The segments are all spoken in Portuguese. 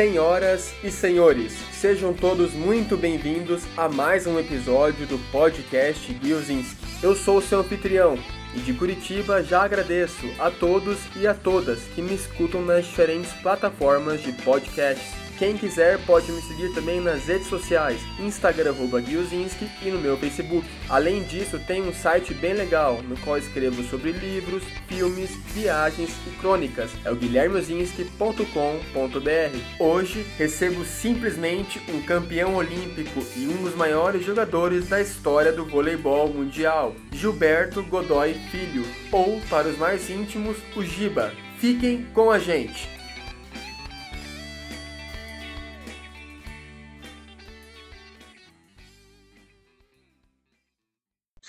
Senhoras e senhores, sejam todos muito bem-vindos a mais um episódio do podcast Gilzinski. Eu sou o seu anfitrião e de Curitiba já agradeço a todos e a todas que me escutam nas diferentes plataformas de podcasts. Quem quiser pode me seguir também nas redes sociais, Instagram Guilzinski e no meu Facebook. Além disso, tem um site bem legal no qual escrevo sobre livros, filmes, viagens e crônicas. É o guilhermeozinski.com.br. Hoje recebo simplesmente um campeão olímpico e um dos maiores jogadores da história do voleibol mundial, Gilberto Godoy Filho, ou para os mais íntimos, o Giba. Fiquem com a gente!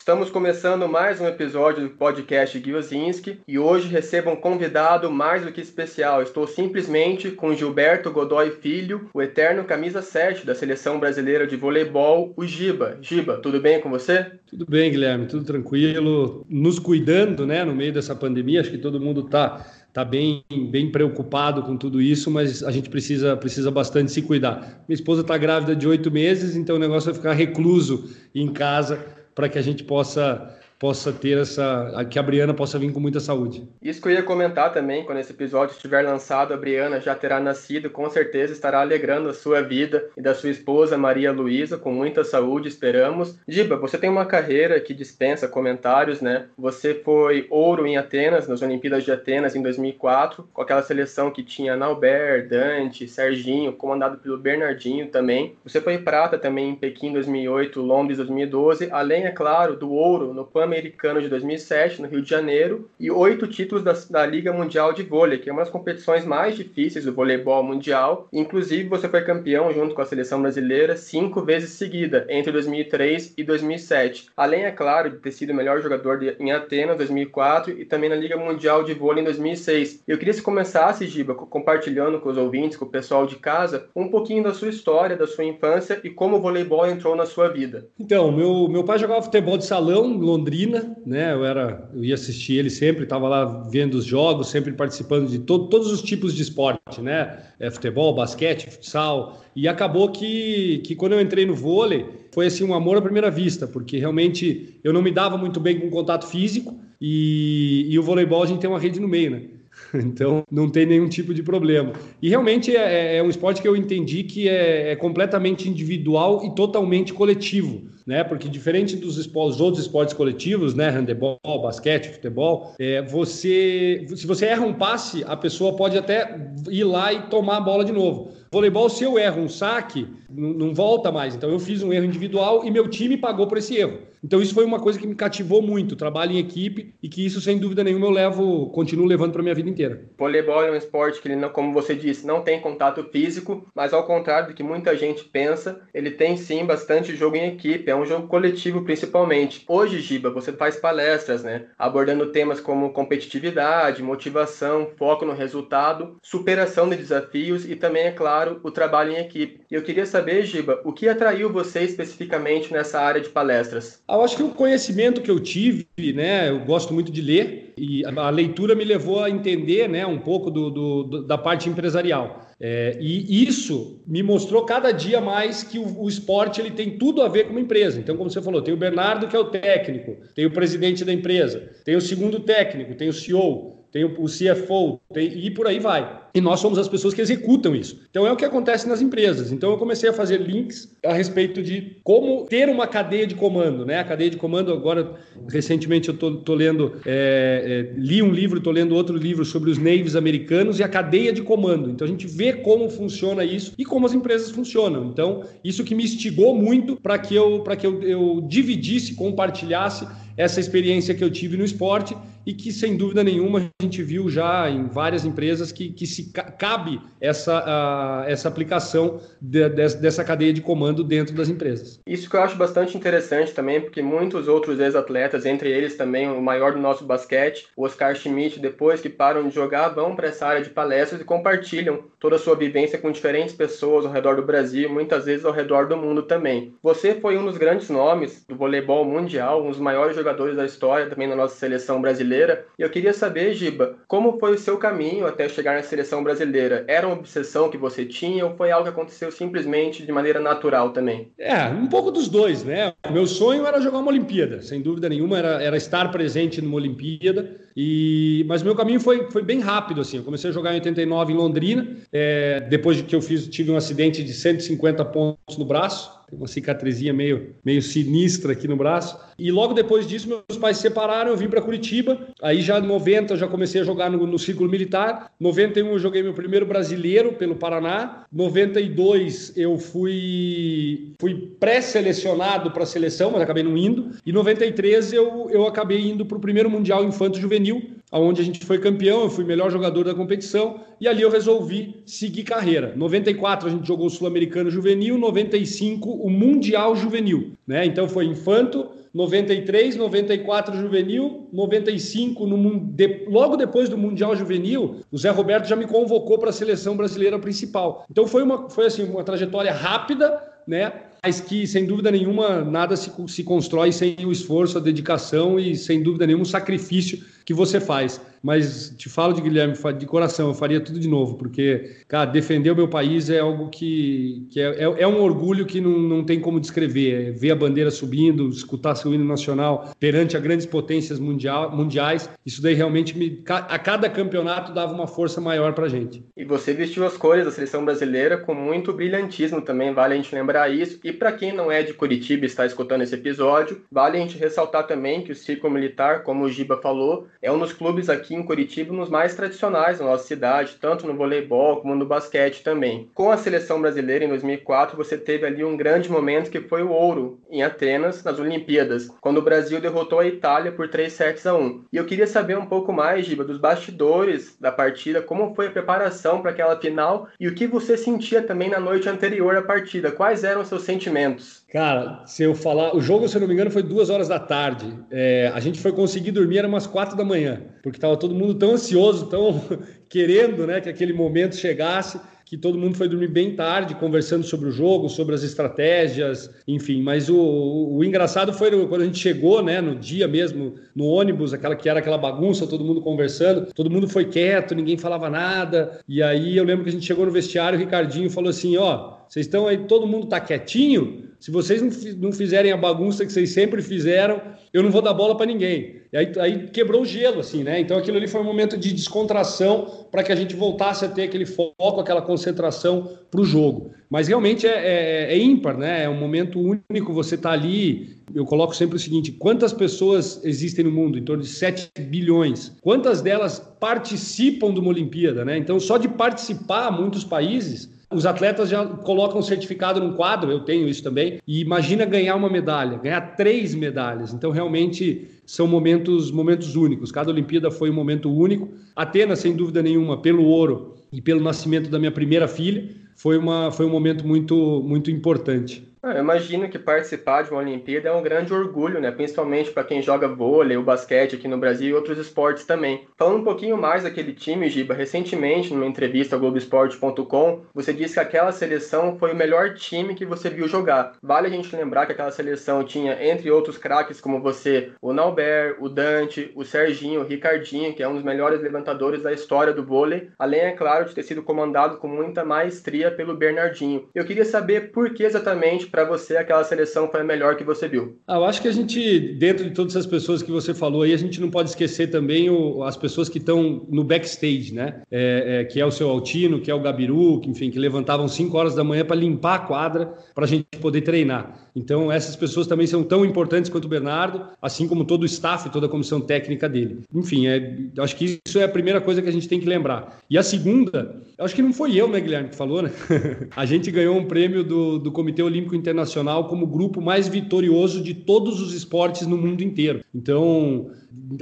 Estamos começando mais um episódio do podcast Guiozinski e hoje recebo um convidado mais do que especial. Estou simplesmente com Gilberto Godoy Filho, o eterno camisa 7 da seleção brasileira de voleibol, o Giba. Giba, tudo bem com você? Tudo bem, Guilherme, tudo tranquilo. Nos cuidando, né, no meio dessa pandemia, acho que todo mundo está tá bem, bem preocupado com tudo isso, mas a gente precisa, precisa bastante se cuidar. Minha esposa está grávida de oito meses, então o negócio vai ficar recluso em casa para que a gente possa possa ter essa. que a Briana possa vir com muita saúde. Isso que eu ia comentar também, quando esse episódio estiver lançado, a Briana já terá nascido, com certeza estará alegrando a sua vida e da sua esposa Maria Luísa, com muita saúde, esperamos. Giba, você tem uma carreira que dispensa comentários, né? Você foi ouro em Atenas, nas Olimpíadas de Atenas em 2004, com aquela seleção que tinha Nauber, Dante, Serginho, comandado pelo Bernardinho também. Você foi prata também em Pequim 2008, Londres 2012, além, é claro, do ouro no Pan Pan-Americano de 2007, no Rio de Janeiro, e oito títulos da, da, Liga Mundial de Vôlei, que é uma das competições mais difíceis do voleibol mundial. Inclusive, você foi campeão junto com a seleção brasileira cinco vezes seguida, entre 2003 e 2007. Além, é claro, de ter sido o melhor jogador de, em Atenas, 2004, e também na Liga Mundial de Vôlei em 2006. Eu queria que você começasse, Giba, compartilhando com os ouvintes, com o pessoal de casa, um pouquinho da sua história, da sua infância e como o voleibol entrou na sua vida. Então, meu, meu pai jogava futebol de salão em Londrina, Londrina, né? Eu era, eu ia assistir ele sempre, estava lá vendo os jogos, sempre participando de to todos os tipos de esporte, né? É, futebol, basquete, futsal. E acabou que, que quando eu entrei no vôlei, foi assim um amor à primeira vista, porque realmente eu não me dava muito bem com contato físico e, e o voleibol a gente tem uma rede no meio, né? Então, não tem nenhum tipo de problema. E realmente é, é um esporte que eu entendi que é, é, completamente individual e totalmente coletivo, né? Porque diferente dos esportes, outros esportes coletivos, né? Handebol, basquete, futebol, é, você, se você erra um passe, a pessoa pode até ir lá e tomar a bola de novo. Voleibol, se eu erro um saque, não volta mais. Então eu fiz um erro individual e meu time pagou por esse erro. Então isso foi uma coisa que me cativou muito, trabalho em equipe e que isso sem dúvida nenhuma eu levo, continuo levando para minha vida inteira. Voleibol é um esporte que ele não, como você disse, não tem contato físico, mas ao contrário do que muita gente pensa, ele tem sim bastante jogo em equipe, é jogo coletivo principalmente. Hoje, Giba, você faz palestras, né, abordando temas como competitividade, motivação, foco no resultado, superação de desafios e também, é claro, o trabalho em equipe. Eu queria saber, Giba, o que atraiu você especificamente nessa área de palestras? Eu acho que o conhecimento que eu tive, né, eu gosto muito de ler e a leitura me levou a entender, né, um pouco do, do da parte empresarial. É, e isso me mostrou cada dia mais que o, o, esporte ele tem tudo a ver com uma empresa. Então, como você falou, tem o Bernardo que é o técnico, tem o presidente da empresa, tem o segundo técnico, tem o CEO, tem o CFO, tem, e por aí vai. E nós somos as pessoas que executam isso. Então é o que acontece nas empresas. Então eu comecei a fazer links a respeito de como ter uma cadeia de comando, né? A cadeia de comando agora recentemente eu tô, tô lendo, é, é, li um livro, tô lendo outro livro sobre os navies americanos e a cadeia de comando. Então a gente vê como funciona isso e como as empresas funcionam. Então isso que me instigou muito para que eu para que eu, eu dividisse, compartilhasse essa experiência que eu tive no esporte e que, sem dúvida nenhuma, a gente viu já em várias empresas que, que se cabe essa, essa aplicação de, de, dessa cadeia de comando dentro das empresas. Isso que eu acho bastante interessante também, porque muitos outros ex-atletas, entre eles também o maior do nosso basquete, o Oscar Schmidt, depois que param de jogar, vão para essa área de palestras e compartilham toda a sua vivência com diferentes pessoas ao redor do Brasil, muitas vezes ao redor do mundo também. Você foi um dos grandes nomes do voleibol mundial, um dos maiores jogadores da história também na nossa seleção brasileira. E eu queria saber, Giba, como foi o seu caminho até chegar na seleção seleção brasileira era uma obsessão que você tinha ou foi algo que aconteceu simplesmente de maneira natural também? É, um pouco dos dois, né? Meu sonho era jogar uma Olimpíada, sem dúvida nenhuma, era, era estar presente numa Olimpíada. E, mas meu caminho foi, foi bem rápido, assim. Eu comecei a jogar em 89 em Londrina, é, depois de que eu fiz, tive um acidente de 150 pontos no braço tem uma cicatrizinha meio, meio sinistra aqui no braço. E logo depois disso, meus pais se separaram, eu vim para Curitiba. Aí já em 90 eu já comecei a jogar no, no círculo militar. 91 eu joguei meu primeiro brasileiro pelo Paraná. 92 eu fui, fui pré-selecionado para a seleção, mas acabei não indo. E 93 eu, eu acabei indo para o primeiro Mundial Infanto Juvenil, onde a gente foi campeão, eu fui melhor jogador da competição, e ali eu resolvi seguir carreira. 94 a gente jogou o Sul-Americano Juvenil, 95 o Mundial Juvenil, né? Então foi infanto, 93, 94 juvenil, 95 no de, logo depois do Mundial Juvenil, o Zé Roberto já me convocou para a seleção brasileira principal. Então foi uma foi assim uma trajetória rápida, né? mas que, sem dúvida nenhuma, nada se, se constrói sem o esforço, a dedicação e, sem dúvida nenhuma, o sacrifício que você faz. Mas te falo de Guilherme, de coração, eu faria tudo de novo, porque, cara, defender o meu país é algo que, que é, é, é um orgulho que não, não tem como descrever. É ver a bandeira subindo, escutar seu hino nacional perante as grandes potências mundial, mundiais, isso daí realmente me, a cada campeonato dava uma força maior pra gente. E você vestiu as cores da seleção brasileira com muito brilhantismo também, vale a gente lembrar isso. E para quem não é de Curitiba e está escutando esse episódio, vale a gente ressaltar também que o Círculo Militar, como o Giba falou, é um dos clubes aqui em Curitiba nos mais tradicionais da nossa cidade, tanto no voleibol como no basquete também. Com a seleção brasileira em 2004, você teve ali um grande momento que foi o ouro em Atenas, nas Olimpíadas, quando o Brasil derrotou a Itália por 3 sets a 1. E eu queria saber um pouco mais, Giba, dos bastidores da partida, como foi a preparação para aquela final e o que você sentia também na noite anterior à partida. Quais eram os seus sentimentos? sentimentos? Cara, se eu falar, o jogo, se eu não me engano, foi duas horas da tarde. É, a gente foi conseguir dormir era umas quatro da manhã, porque estava todo mundo tão ansioso, tão querendo, né, que aquele momento chegasse que todo mundo foi dormir bem tarde, conversando sobre o jogo, sobre as estratégias, enfim. Mas o, o, o engraçado foi quando a gente chegou, né, no dia mesmo, no ônibus, aquela que era aquela bagunça, todo mundo conversando, todo mundo foi quieto, ninguém falava nada. E aí eu lembro que a gente chegou no vestiário, o Ricardinho falou assim: ó, vocês estão aí, todo mundo tá quietinho. Se vocês não fizerem a bagunça que vocês sempre fizeram, eu não vou dar bola para ninguém. E aí, aí, quebrou o gelo, assim, né? Então aquilo ali foi um momento de descontração para que a gente voltasse a ter aquele foco, aquela concentração para o jogo. Mas realmente é, é, é, ímpar, né? É um momento único. Você está ali. Eu coloco sempre o seguinte: quantas pessoas existem no mundo? Em torno de 7 bilhões. Quantas delas participam de uma Olimpíada, né? Então, só de participar, muitos países os atletas já colocam um certificado num quadro, eu tenho isso também, e imagina ganhar uma medalha, ganhar três medalhas. Então, realmente, são momentos, momentos únicos. Cada Olimpíada foi um momento único. Atenas, sem dúvida nenhuma, pelo ouro e pelo nascimento da minha primeira filha, foi, uma, foi um momento muito, muito importante. Ah, eu imagino que participar de uma Olimpíada é um grande orgulho, né? Principalmente para quem joga vôlei, o basquete aqui no Brasil e outros esportes também. Falando um pouquinho mais daquele time, Giba, recentemente, numa entrevista ao Globoesporte.com, você disse que aquela seleção foi o melhor time que você viu jogar. Vale a gente lembrar que aquela seleção tinha, entre outros craques como você, o Nauber, o Dante, o Serginho, o Ricardinho, que é um dos melhores levantadores da história do vôlei, além, é claro, de ter sido comandado com muita maestria pelo Bernardinho. Eu queria saber por que exatamente para você aquela seleção foi a melhor que você viu? Ah, eu acho que a gente, dentro de todas essas pessoas que você falou aí, a gente não pode esquecer também o, as pessoas que estão no backstage, né? É, é, que é o seu Altino, que é o Gabiru, que, enfim, que levantavam 5 horas da manhã para limpar a quadra para a gente poder treinar. Então, essas pessoas também são tão importantes quanto o Bernardo, assim como todo o staff, toda a comissão técnica dele. Enfim, é, acho que isso é a primeira coisa que a gente tem que lembrar. E a segunda, acho que não foi eu, né, Guilherme, que falou, né? a gente ganhou um prêmio do, do Comitê Olímpico Internacional como grupo mais vitorioso de todos os esportes no mundo inteiro. Então,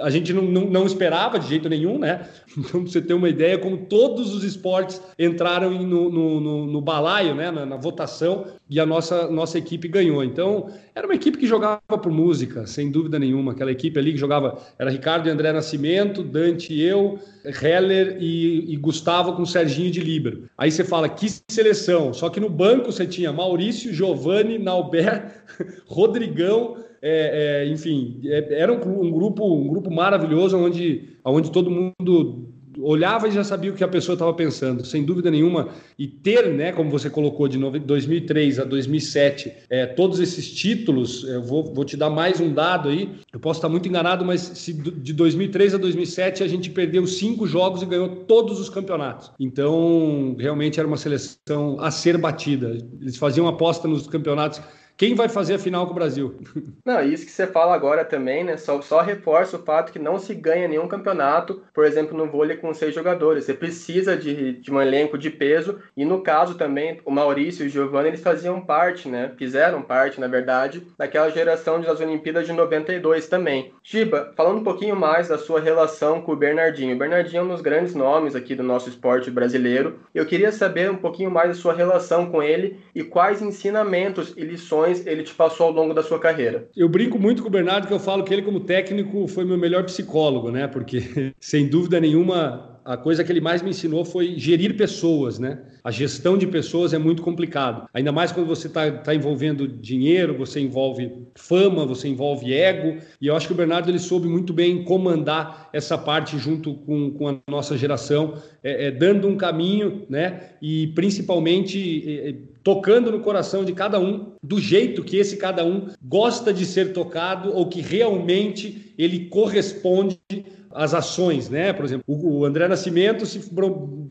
a gente não, não, não, esperava de jeito nenhum, né? Então, você ter uma ideia, como todos os esportes entraram no, no, no, no balaio, né? Na, na, votação, e a nossa, nossa equipe ganhou. Então, era uma equipe que jogava por música, sem dúvida nenhuma. Aquela equipe ali que jogava era Ricardo e André Nascimento, Dante e eu, Heller e, e Gustavo com Serginho de Líbero. Aí você fala, que seleção! Só que no banco você tinha Maurício, Giovanni, Nauber, Rodrigão é, é, enfim, é, era um, um, grupo, um grupo maravilhoso onde, onde todo mundo olhava e já sabia o que a pessoa estava pensando, sem dúvida nenhuma. E ter, né, como você colocou, de 2003 a 2007, é, todos esses títulos, eu vou, vou te dar mais um dado aí, eu posso estar muito enganado, mas se de 2003 a 2007 a gente perdeu cinco jogos e ganhou todos os campeonatos. Então, realmente era uma seleção a ser batida. Eles faziam aposta nos campeonatos quem vai fazer a final com o Brasil? Não, isso que você fala agora também, né? Só, só reforça o fato que não se ganha nenhum campeonato, por exemplo, no vôlei com seis jogadores. Você precisa de, de um elenco de peso, e no caso também, o Maurício e o Giovanni, eles faziam parte, né? Fizeram parte, na verdade, daquela geração das Olimpíadas de 92 também. Giba, falando um pouquinho mais da sua relação com o Bernardinho. O Bernardinho é um dos grandes nomes aqui do nosso esporte brasileiro. Eu queria saber um pouquinho mais da sua relação com ele e quais ensinamentos e lições lições ele te passou ao longo da sua carreira? Eu brinco muito com o Bernardo que eu falo que ele, como técnico, foi meu melhor psicólogo, né? Porque, sem dúvida nenhuma, a coisa que ele mais me ensinou foi gerir pessoas, né? A gestão de pessoas é muito complicado. Ainda mais quando você está tá envolvendo dinheiro, você envolve fama, você envolve ego. E eu acho que o Bernardo ele soube muito bem comandar essa parte junto com, com a nossa geração, é, é, dando um caminho, né? E principalmente é, é tocando no coração de cada um, do jeito que esse cada um gosta de ser tocado ou que realmente ele corresponde às ações, né? Por exemplo, o André Nascimento, se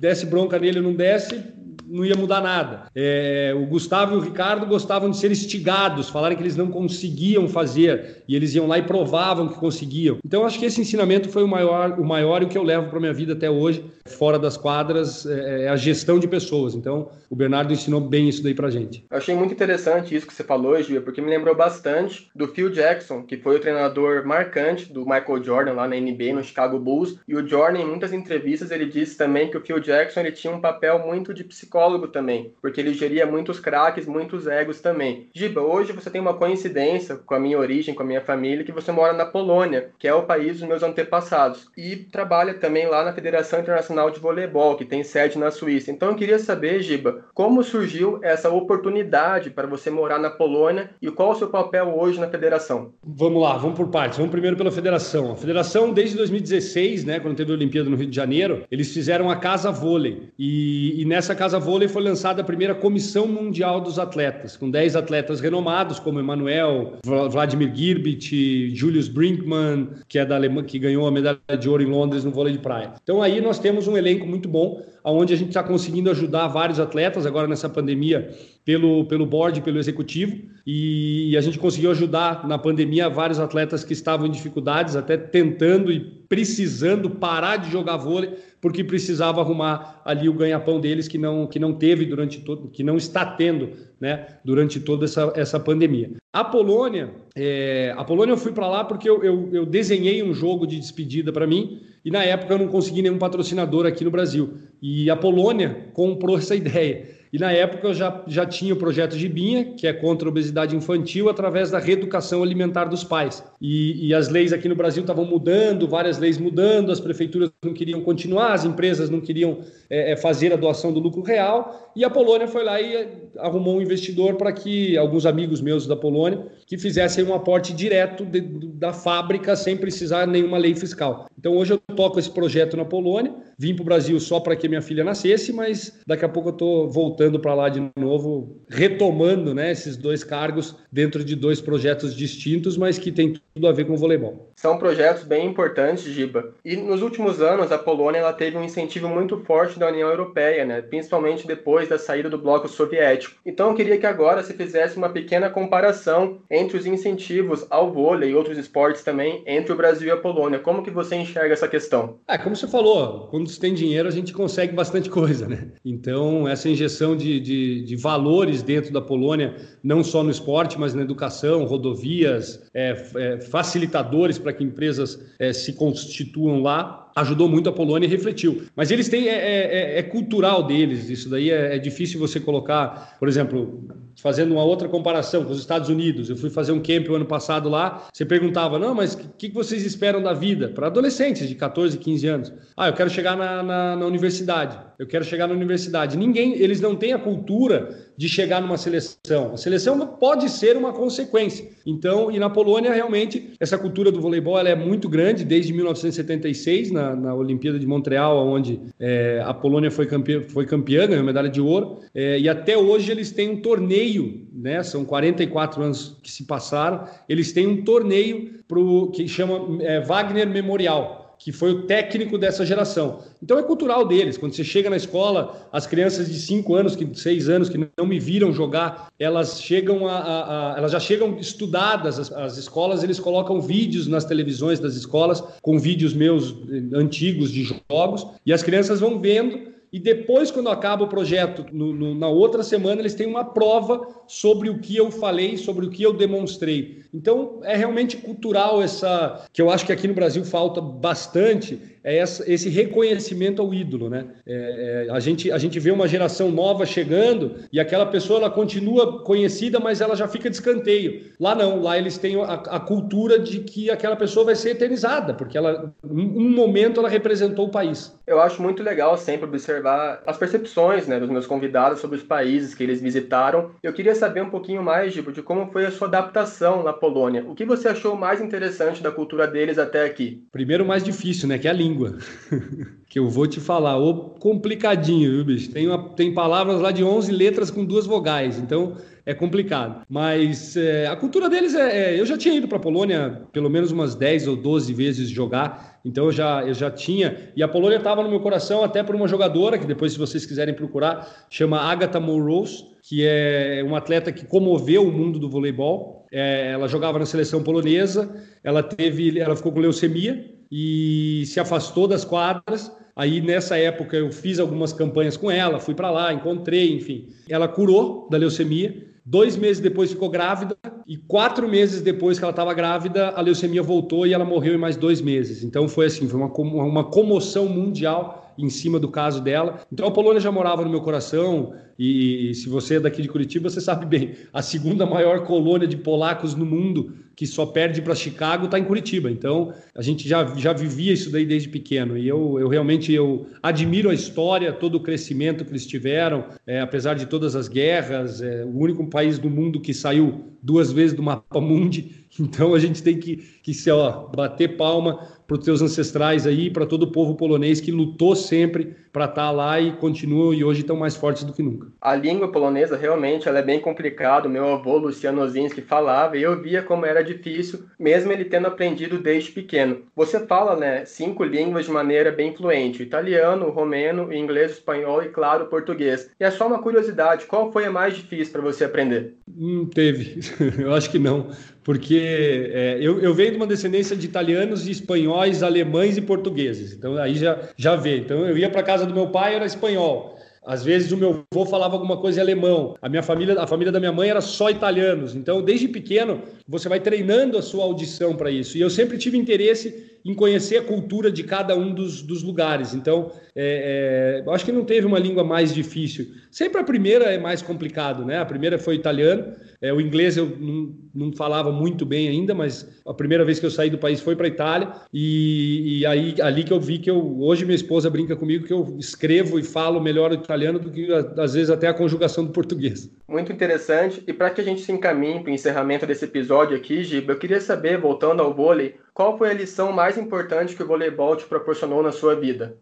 desse bronca nele ou não desse, não ia mudar nada. É, o Gustavo e o Ricardo gostavam de ser estigados, falarem que eles não conseguiam fazer e eles iam lá e provavam que conseguiam. Então, acho que esse ensinamento foi o maior, o maior e o que eu levo para minha vida até hoje, fora das quadras, é, é a gestão de pessoas. Então, o Bernardo ensinou bem isso daí para gente. Eu achei muito interessante isso que você falou, Gil, porque me lembrou bastante do Phil Jackson, que foi o treinador marcante do Michael Jordan lá na NBA, no Chicago Bulls. E o Jordan, em muitas entrevistas, ele disse também que o Phil Jackson ele tinha um papel muito de psicólogo psicólogo também, porque ele geria muitos craques, muitos egos também. Giba, hoje você tem uma coincidência com a minha origem, com a minha família, que você mora na Polônia, que é o país dos meus antepassados, e trabalha também lá na Federação Internacional de Voleibol, que tem sede na Suíça. Então eu queria saber, Giba, como surgiu essa oportunidade para você morar na Polônia e qual o seu papel hoje na federação? Vamos lá, vamos por partes. Vamos primeiro pela federação. A federação, desde 2016, né, quando teve a Olimpíada no Rio de Janeiro, eles fizeram a Casa Vôlei. E, e nessa Casa Vôlei, vôlei foi lançada a primeira Comissão Mundial dos Atletas, com 10 atletas renomados, como Emanuel, Vladimir Girbit, Julius Brinkmann, que é da Alemanha, que ganhou a medalha de ouro em Londres no vôlei de praia. Então aí nós temos um elenco muito bom, onde a gente está conseguindo ajudar vários atletas agora nessa pandemia pelo, pelo board, pelo executivo, e a gente conseguiu ajudar na pandemia vários atletas que estavam em dificuldades, até tentando e precisando parar de jogar vôlei, porque precisava arrumar ali o ganha-pão deles que não, que não teve durante todo, que não está tendo né, durante toda essa, essa pandemia. A Polônia, é, a Polônia eu fui para lá porque eu, eu, eu desenhei um jogo de despedida para mim e na época eu não consegui nenhum patrocinador aqui no Brasil. E a Polônia comprou essa ideia. E na época eu já, já tinha o projeto de Binha, que é contra a obesidade infantil, através da reeducação alimentar dos pais. E, e as leis aqui no Brasil estavam mudando, várias leis mudando, as prefeituras não queriam continuar, as empresas não queriam é, é fazer a doação do lucro real, e a Polônia foi lá e arrumou um investidor para que alguns amigos meus da Polônia que fizessem um aporte direto de, da fábrica sem precisar nenhuma lei fiscal. Então hoje eu toco esse projeto na Polônia, vim para o Brasil só para que minha filha nascesse, mas daqui a pouco eu estou voltando para lá de novo, retomando né, esses dois cargos dentro de dois projetos distintos, mas que tem tudo a ver com o voleibol. São projetos bem importantes, Giba. E nos últimos anos, a Polônia ela teve um incentivo muito forte da União Europeia, né, principalmente depois da saída do bloco soviético. Então eu queria que agora você fizesse uma pequena comparação entre os incentivos ao vôlei e outros esportes também entre o Brasil e a Polônia. Como que você enxerga essa questão? É, como você falou, quando se tem dinheiro, a gente consegue bastante coisa, né? Então, essa injeção de, de, de valores dentro da Polônia, não só no esporte, mas na educação, rodovias, é, é, facilitadores para que empresas é, se constituam lá, ajudou muito a Polônia e refletiu. Mas eles têm, é, é, é, é cultural deles, isso daí é, é, difícil você colocar, por exemplo, fazendo uma outra comparação com os Estados Unidos. Eu fui fazer um camp o ano passado lá, você perguntava, não, mas o que, que, vocês esperam da vida? Para adolescentes de 14, 15 anos. Ah, eu quero chegar na, na, na universidade, eu quero chegar na universidade. Ninguém, eles não têm a cultura de chegar numa seleção. A seleção pode ser uma consequência. Então, e na Polônia, realmente, essa cultura do voleibol ela é muito grande, desde 1976, na na, Olimpíada de Montreal, onde é, a Polônia foi campeã, foi campeã, ganhou medalha de ouro, é, e até hoje eles têm um torneio, né? São 44 anos que se passaram, eles têm um torneio pro, que chama é, Wagner Memorial que foi o técnico dessa geração. Então é cultural deles. Quando você chega na escola, as crianças de 5 anos, que 6 anos que não me viram jogar, elas chegam a, a, a elas já chegam estudadas. As, as, escolas eles colocam vídeos nas televisões das escolas com vídeos meus eh, antigos de jogos e as crianças vão vendo e depois, quando acaba o projeto, no, no, na outra semana, eles têm uma prova sobre o que eu falei, sobre o que eu demonstrei. Então, é realmente cultural essa, que eu acho que aqui no Brasil falta bastante, é essa, esse reconhecimento ao ídolo, né? É, é, a, gente, a gente vê uma geração nova chegando e aquela pessoa ela continua conhecida, mas ela já fica de escanteio. Lá não, lá eles têm a, a cultura de que aquela pessoa vai ser eternizada, porque ela, um momento ela representou o país. Eu acho muito legal sempre observar as percepções né, dos meus convidados sobre os países que eles visitaram. Eu queria saber um pouquinho mais, Gibo, de como foi a sua adaptação na Polônia. O que você achou mais interessante da cultura deles até aqui? Primeiro, o mais difícil, né? Que é a língua. que eu vou te falar. Ô, complicadinho, viu, bicho? Tem, uma, tem palavras lá de 11 letras com duas vogais. Então, é complicado. Mas é, a cultura deles é, é Eu já tinha ido para a Polônia pelo menos umas 10 ou 12 vezes jogar, então eu já, eu já tinha. E a Polônia estava no meu coração até por uma jogadora, que depois, se vocês quiserem procurar, chama Agatha Morose, que é uma atleta que comoveu o mundo do voleibol. É, ela jogava na seleção polonesa, ela teve, ela ficou com leucemia e se afastou das quadras. Aí nessa época eu fiz algumas campanhas com ela, fui para lá, encontrei, enfim. Ela curou da leucemia. Dois meses depois ficou grávida e quatro meses depois que ela estava grávida, a leucemia voltou e ela morreu em mais dois meses. Então foi assim, foi uma, uma comoção mundial em cima do caso dela. Então a Polônia já morava no meu coração e, se você é daqui de Curitiba, você sabe bem, a segunda maior colônia de polacos no mundo que só perde para Chicago está em Curitiba. Então a gente já, já vivia isso daí desde pequeno e eu, eu realmente eu admiro a história, todo o crescimento que eles tiveram, é, apesar de todas as guerras, é o único país do mundo que saiu duas vezes do mapa mundi. Então a gente tem que, que se, ó, bater palma para os teus ancestrais aí, para todo o povo polonês que lutou sempre para estar tá lá e continuam e hoje estão mais fortes do que nunca. A língua polonesa realmente ela é bem complicada. Meu avô Luciano Ozinski falava e eu via como era difícil, mesmo ele tendo aprendido desde pequeno. Você fala, né, cinco línguas de maneira bem fluente: italiano, romeno, inglês, espanhol e claro, português. E é só uma curiosidade, qual foi a mais difícil para você aprender? Não teve. eu acho que não porque é, eu, eu, venho de uma descendência de italianos, espanhóis, alemães e portugueses. Então aí já, já vê. Então eu ia para casa do meu pai, era espanhol. Às vezes o meu avô falava alguma coisa em alemão. A minha família, a família da minha mãe era só italianos. Então, desde pequeno, você vai treinando a sua audição para isso. E eu sempre tive interesse em conhecer a cultura de cada um dos, dos lugares. Então, é, é, acho que não teve uma língua mais difícil. Sempre a primeira é mais complicado, né? A primeira foi italiano. É, o inglês eu não, não, falava muito bem ainda, mas a primeira vez que eu saí do país foi para a Itália. E, e, aí ali que eu vi que eu hoje minha esposa brinca comigo que eu escrevo e falo melhor o italiano do que às vezes até a conjugação do português. Muito interessante. E para que a gente se encaminhe para o encerramento desse episódio aqui, Giba, eu queria saber, voltando ao vôlei, qual foi a lição mais importante que o voleibol te proporcionou na sua vida?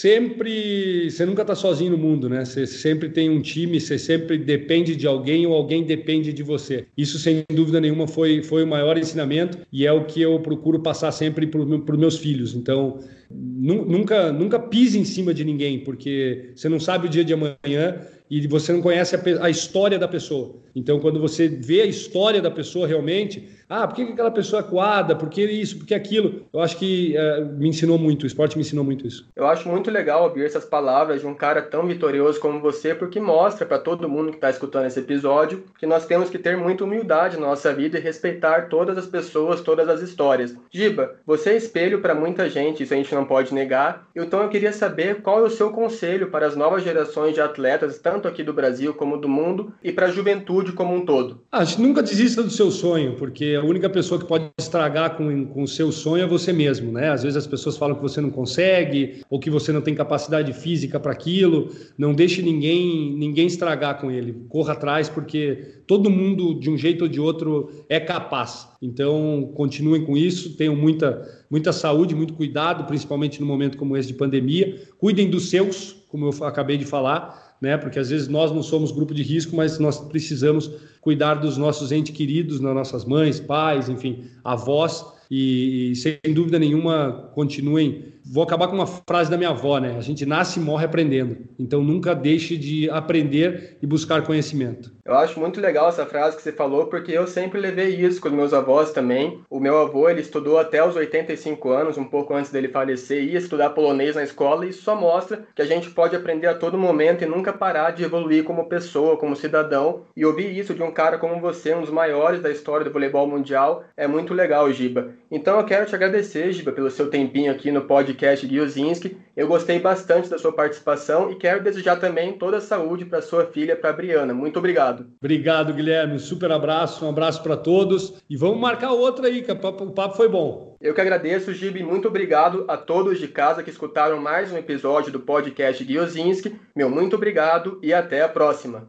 Sempre, você nunca está sozinho no mundo, né? Você sempre tem um time, você sempre depende de alguém ou alguém depende de você. Isso, sem dúvida nenhuma, foi, foi o maior ensinamento e é o que eu procuro passar sempre para os meus filhos. Então, nunca, nunca pise em cima de ninguém, porque você não sabe o dia de amanhã e você não conhece a, a, história da pessoa. Então, quando você vê a história da pessoa realmente, ah, por que aquela pessoa é coada? Por que isso? Por que aquilo? Eu acho que uh, me ensinou muito, o esporte me ensinou muito isso. Eu acho muito legal ouvir essas palavras de um cara tão vitorioso como você, porque mostra para todo mundo que está escutando esse episódio que nós temos que ter muita humildade na nossa vida e respeitar todas as pessoas, todas as histórias. Giba, você é espelho para muita gente, isso a gente não pode negar. Então eu queria saber qual é o seu conselho para as novas gerações de atletas, tanto tanto aqui do Brasil como do mundo, e para a juventude como um todo? Que nunca desista do seu sonho, porque a única pessoa que pode estragar com, com o seu sonho é você mesmo, né? Às vezes as pessoas falam que você não consegue, ou que você não tem capacidade física para aquilo. Não deixe ninguém, ninguém estragar com ele. Corra atrás, porque todo mundo, de um jeito ou de outro, é capaz. Então, continuem com isso, tenham muita, muita saúde, muito cuidado, principalmente no momento como esse de pandemia. Cuidem dos seus, como eu acabei de falar, né? Porque às vezes nós não somos grupo de risco, mas nós precisamos cuidar dos nossos entes queridos, das nossas mães, pais, enfim, avós e, e, sem dúvida nenhuma continuem. Vou acabar com uma frase da minha avó, né? A gente nasce e morre aprendendo. Então nunca deixe de aprender e buscar conhecimento. Eu acho muito legal essa frase que você falou, porque eu sempre levei isso com os meus avós também. O meu avô, ele estudou até os 85 anos, um pouco antes dele falecer, ia estudar polonês na escola e isso só mostra que a gente pode aprender a todo momento e nunca parar de evoluir como pessoa, como cidadão. E ouvir isso de um cara como você, um dos maiores da história do voleibol mundial, é muito legal, Giba. Então eu quero te agradecer, Giba, pelo seu tempinho aqui no podcast Guiozinski. Eu gostei bastante da sua participação e quero desejar também toda a saúde para sua filha, para a Briana. Muito obrigado. Obrigado, Guilherme. super abraço, um abraço para todos e vamos marcar outra aí, que o papo foi bom. Eu que agradeço, Gibi. Muito obrigado a todos de casa que escutaram mais um episódio do podcast Guiozinski. Meu muito obrigado e até a próxima.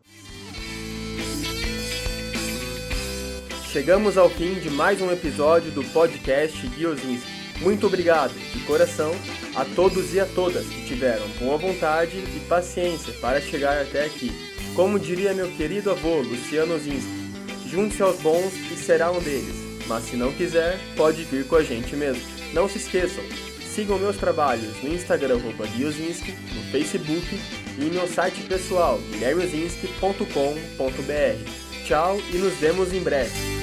Chegamos ao fim de mais um episódio do podcast Guiozinski. Muito obrigado, de coração, a todos e a todas que tiveram boa vontade e paciência para chegar até aqui. Como diria meu querido avô Luciano Zinski, junte-se aos bons e será um deles, mas se não quiser, pode vir com a gente mesmo. Não se esqueçam, sigam meus trabalhos no Instagram Guiozinski, no Facebook e em meu site pessoal guilhermezinski.com.br. Tchau e nos vemos em breve.